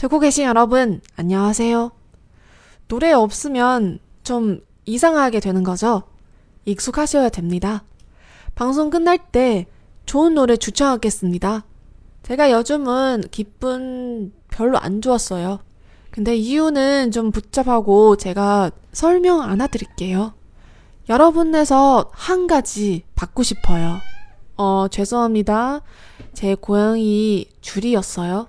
듣고 계신 여러분, 안녕하세요. 노래 없으면 좀 이상하게 되는 거죠? 익숙하셔야 됩니다. 방송 끝날 때 좋은 노래 추천하겠습니다. 제가 요즘은 기분 별로 안 좋았어요. 근데 이유는 좀 복잡하고 제가 설명 안 해드릴게요. 여러분에서 한 가지 받고 싶어요. 어, 죄송합니다. 제 고양이 줄이었어요.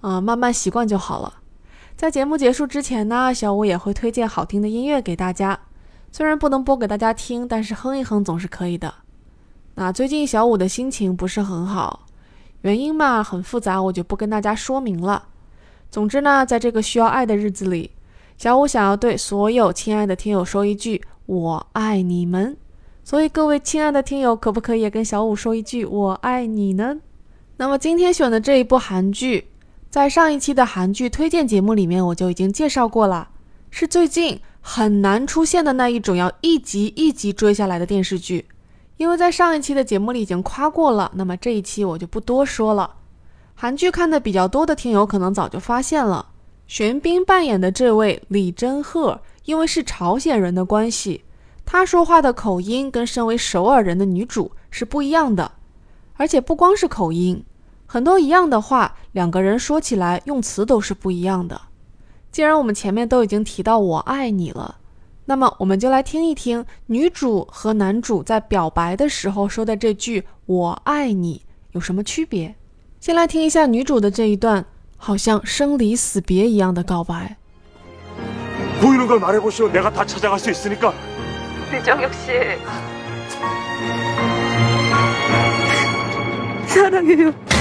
啊，慢慢习惯就好了。在节目结束之前呢，小五也会推荐好听的音乐给大家。虽然不能播给大家听，但是哼一哼总是可以的。那最近小五的心情不是很好，原因嘛很复杂，我就不跟大家说明了。总之呢，在这个需要爱的日子里，小五想要对所有亲爱的听友说一句“我爱你们”。所以各位亲爱的听友，可不可以也跟小五说一句“我爱你”呢？那么今天选的这一部韩剧。在上一期的韩剧推荐节目里面，我就已经介绍过了，是最近很难出现的那一种要一集一集追下来的电视剧。因为在上一期的节目里已经夸过了，那么这一期我就不多说了。韩剧看的比较多的听友可能早就发现了，玄彬扮演的这位李真赫，因为是朝鲜人的关系，他说话的口音跟身为首尔人的女主是不一样的，而且不光是口音。很多一样的话，两个人说起来用词都是不一样的。既然我们前面都已经提到“我爱你”了，那么我们就来听一听女主和男主在表白的时候说的这句“我爱你”有什么区别。先来听一下女主的这一段，好像生离死别一样的告白。보이는걸말해보시오내가다찾아갈수있으니까류정혁씨사랑해요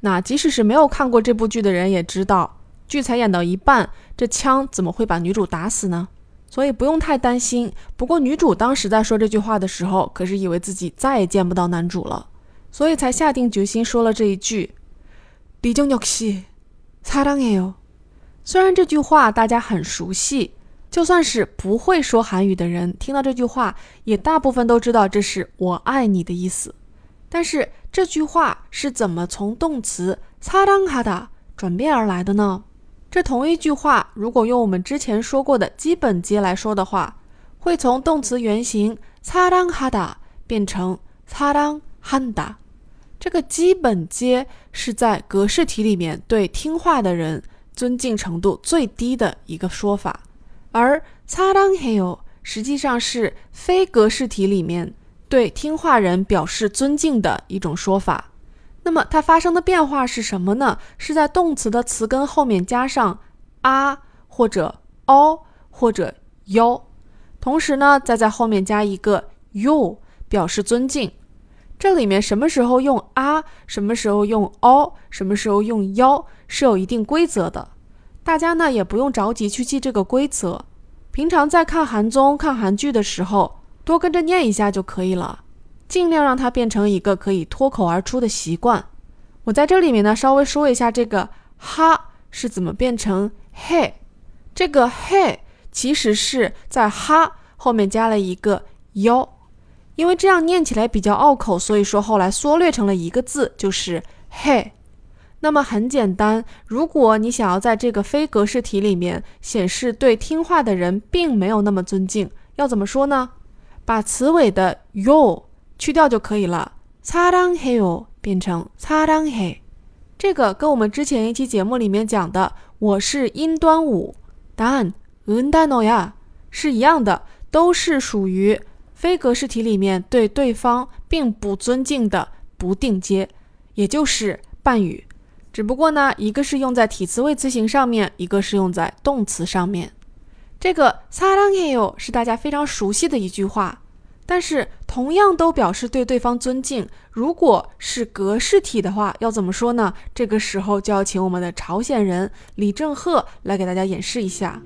那即使是没有看过这部剧的人也知道，剧才演到一半，这枪怎么会把女主打死呢？所以不用太担心。不过女主当时在说这句话的时候，可是以为自己再也见不到男主了，所以才下定决心说了这一句。李정혁씨사랑해요虽然这句话大家很熟悉，就算是不会说韩语的人，听到这句话也大部分都知道这是我爱你的意思。但是 这句话是怎么从动词擦当哈达转变而来的呢？这同一句话如果用我们之前说过的基本接来说的话会从动词原形擦当哈达变成擦当汉达这个基本接是在格式题里面对听话的人尊敬程度最低的一个说法而擦当嘿呦实际上是非格式题里面对听话人表示尊敬的一种说法，那么它发生的变化是什么呢？是在动词的词根后面加上啊或者哦或者哟，同时呢再在后面加一个 you 表示尊敬。这里面什么时候用啊，什么时候用哦，什么时候用哟是有一定规则的，大家呢也不用着急去记这个规则，平常在看韩综、看韩剧的时候。多跟着念一下就可以了，尽量让它变成一个可以脱口而出的习惯。我在这里面呢，稍微说一下这个哈是怎么变成嘿。这个嘿其实是在哈后面加了一个哟，因为这样念起来比较拗口，所以说后来缩略成了一个字，就是嘿。那么很简单，如果你想要在这个非格式题里面显示对听话的人并没有那么尊敬，要怎么说呢？把词尾的 yo 去掉就可以了，사랑해요变成사랑 해。 这个跟我们之前一期节目里面讲的“我是殷端午”，答案은단어야是一样的，都是属于非格式题里面对对方并不尊敬的不定接，也就是半语。只不过呢，一个是用在体词谓词形上面，一个是用在动词上面。 这个사랑해요是大家非常熟悉的一句话。但是 同样都表示对对方尊敬。如果是格式体的话，要怎么说呢？这个时候就要请我们的朝鲜人李正赫来给大家演示一下。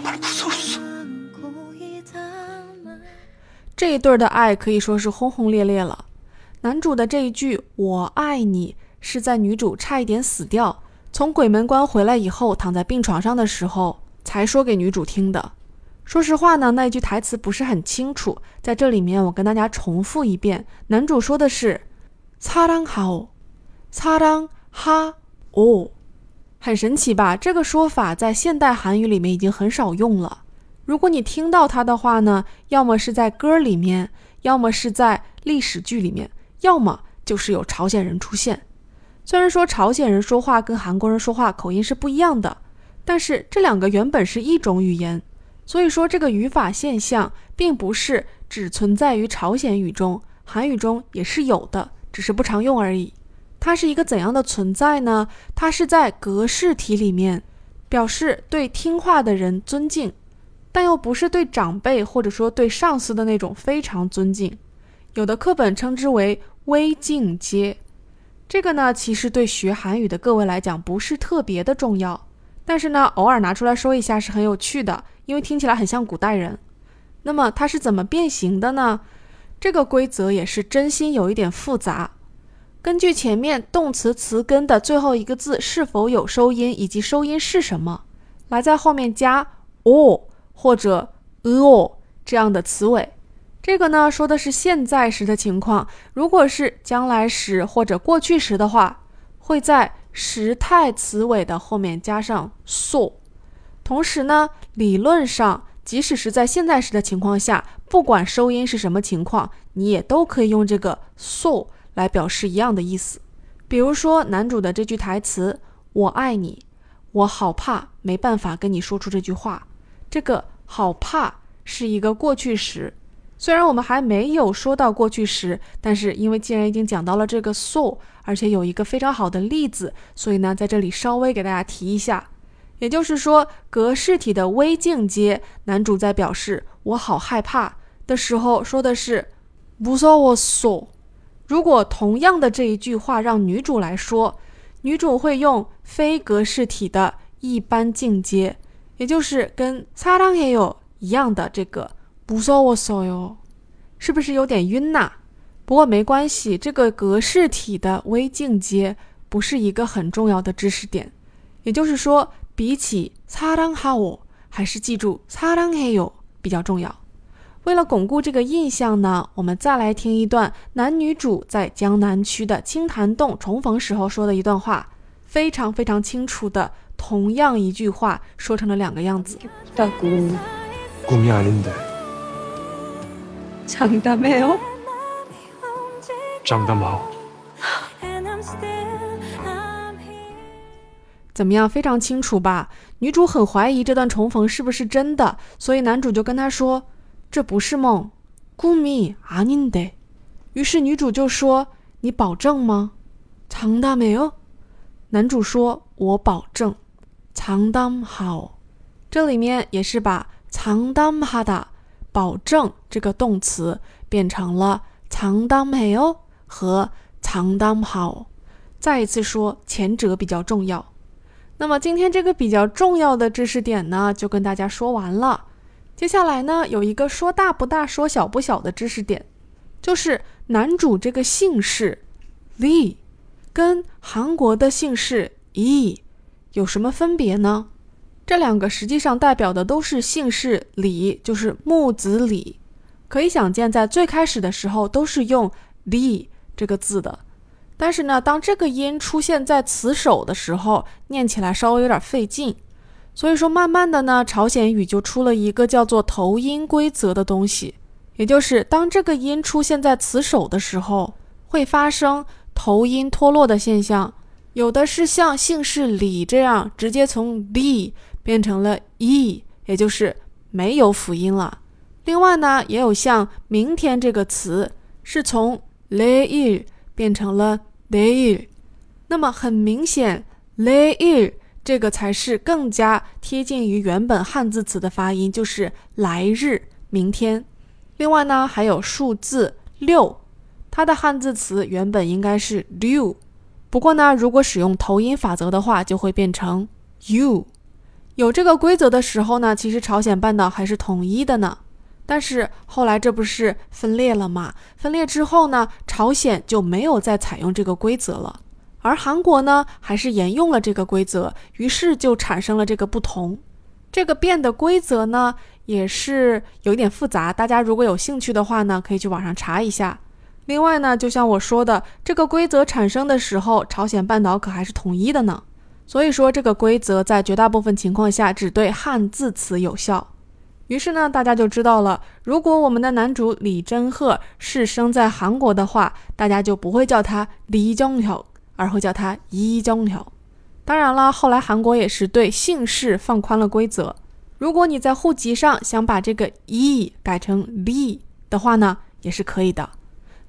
정말 무서웠어. 这一对儿的爱可以说是轰轰烈烈了。男主的这一句“我爱你”是在女主差一点死掉，从鬼门关回来以后，躺在病床上的时候才说给女主听的。说实话呢，那一句台词不是很清楚，在这里面我跟大家重复一遍，男主说的是“사랑하 오， 사랑하 오”， 很神奇吧？这个说法在现代韩语里面已经很少用了。如果你听到它的话呢，要么是在歌里面，要么是在历史剧里面，要么就是有朝鲜人出现。虽然说朝鲜人说话跟韩国人说话口音是不一样的，但是这两个原本是一种语言，所以说这个语法现象并不是只存在于朝鲜语中，韩语中也是有的，只是不常用而已。它是一个怎样的存在呢？它是在格式体里面，表示对听话的人尊敬。但又不是对长辈或者说对上司的那种非常尊敬，有的课本称之为微敬阶。这个呢，其实对学韩语的各位来讲不是特别的重要，但是呢，偶尔拿出来说一下是很有趣的，因为听起来很像古代人。那么它是怎么变形的呢？这个规则也是真心有一点复杂。根据前面动词词根的最后一个字是否有收音以及收音是什么，来在后面加 or。或者 o 这样的词尾，这个呢说的是现在时的情况。如果是将来时或者过去时的话，会在时态词尾的后面加上 so。同时呢，理论上，即使是在现在时的情况下，不管收音是什么情况，你也都可以用这个 so 来表示一样的意思。比如说男主的这句台词：“我爱你，我好怕没办法跟你说出这句话。”这个“好怕”是一个过去时。虽然我们还没有说到过去时，但是因为既然已经讲到了这个 so，而且有一个非常好的例子，所以呢，在这里稍微给大家提一下。也就是说，格式体的微境阶，男主在表示“我好害怕”的时候，说的是“不서我소”。如果同样的这一句话让女主来说，女主会用非格式体的一般境阶。也就是跟사랑해요一样的这个무서워서 요， 是不是有点晕呐？不过没关系，这个格式体的微境阶不是一个很重要的知识点。也就是说，比起사랑하 오， 还是记住사랑해요比较重要。 为了巩固这个印象呢我们再来听一段男女主在江南区的清潭洞重逢时候说的一段话。非常非常清楚的同样一句话说成了两个样子。姑姑姑娘美哦唱得不怎么样？非常清楚吧？女主很怀疑这段重逢是不是真的所以男主就跟她说这不是梦，꿈이아닌데。”于是女主就说：“你保证吗？”장담해요。男主说：“我保证。”长담하这里面也是把长담하다保证这个动词变成了长담해요和长담하再一次说，前者比较重要。那么今天这个比较重要的知识点呢，就跟大家说完了。 接下来呢，有一个说大不大、说小不小的知识点，就是男主这个姓氏 Lee 跟韩国的姓氏 E。有什么分别呢？这两个实际上代表的都是姓氏李，就是木子李。可以想见，在最开始的时候都是用 V 这个字的。但是呢，当这个音出现在词首的时候，念起来稍微有点费劲。所以说，慢慢的呢，朝鲜语就出了一个叫做头音规则的东西，也就是当这个音出现在词首的时候，会发生头音脱落的现象，有的是像姓氏李这样直接从 li 变成了 e，也就是没有辅音了。另外呢，也有像明天这个词是从 leir 变成了 leir，那么很明显 leir 这个才是更加贴近于原本汉字词的发音，就是来日、明天。另外呢，还有数字六，它的汉字词原本应该是六，不过呢，如果使用头音法则的话，就会变成 you。有这个规则的时候呢，其实朝鲜半岛还是统一的呢。但是后来这不是分裂了吗？分裂之后呢，朝鲜就没有再采用这个规则了，而韩国呢，还是沿用了这个规则，于是就产生了这个不同。这个变的规则呢，也是有一点复杂，大家如果有兴趣的话呢，可以去网上查一下。另外呢，就像我说的，这个规则产生的时候，朝鲜半岛可还是统一的呢。所以说，这个规则在绝大部分情况下只对汉字词有效。于是呢，大家就知道了，如果我们的男主李真赫是生在韩国的话，大家就不会叫他李정 혁， 而会叫他이정혁。当然了，后来韩国也是对姓氏放宽了规则。如果你在户籍上想把这个이改成李的话呢，也是可以的。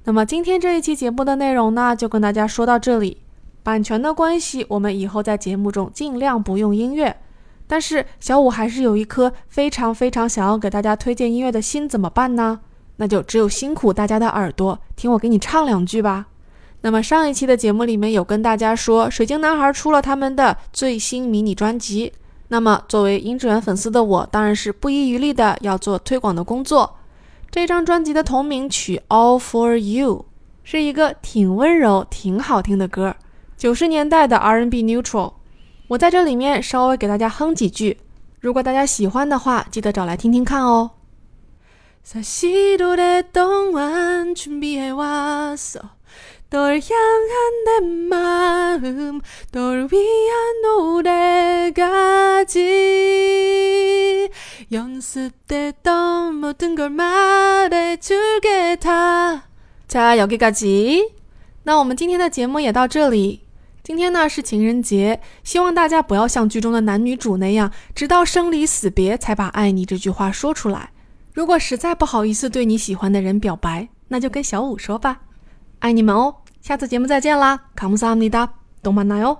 那么今天这一期节目的内容呢，就跟大家说到这里。版权的关系，我们以后在节目中尽量不用音乐。但是小五还是有一颗非常非常想要给大家推荐音乐的心，怎么办呢？那就只有辛苦大家的耳朵，听我给你唱两句吧。 那么上一期的节目里面有跟大家说，水晶男孩出了他们的最新迷你专辑。那么作为殷志源粉丝的我，当然是不遗余力的要做推广的工作。这张专辑的同名曲《All for You》是一个挺温柔、挺好听的歌，九十年代的 R&B Neutral。我在这里面稍微给大家哼几句，如果大家喜欢的话，记得找来听听看哦。 널향한내마음널위한노래까지연습됐던모든걸말해줄게다 자， 여기까지。 那我们今天的节目也到这里。今天呢是情人节，希望大家不要像剧中的男女主那样，直到生离死别才把“爱你”这句话说出来。如果实在不好意思对你喜欢的人表白，那就跟小五说吧，爱你们哦！ 下次节目再见啦，卡姆萨姆尼达，动漫奈哦。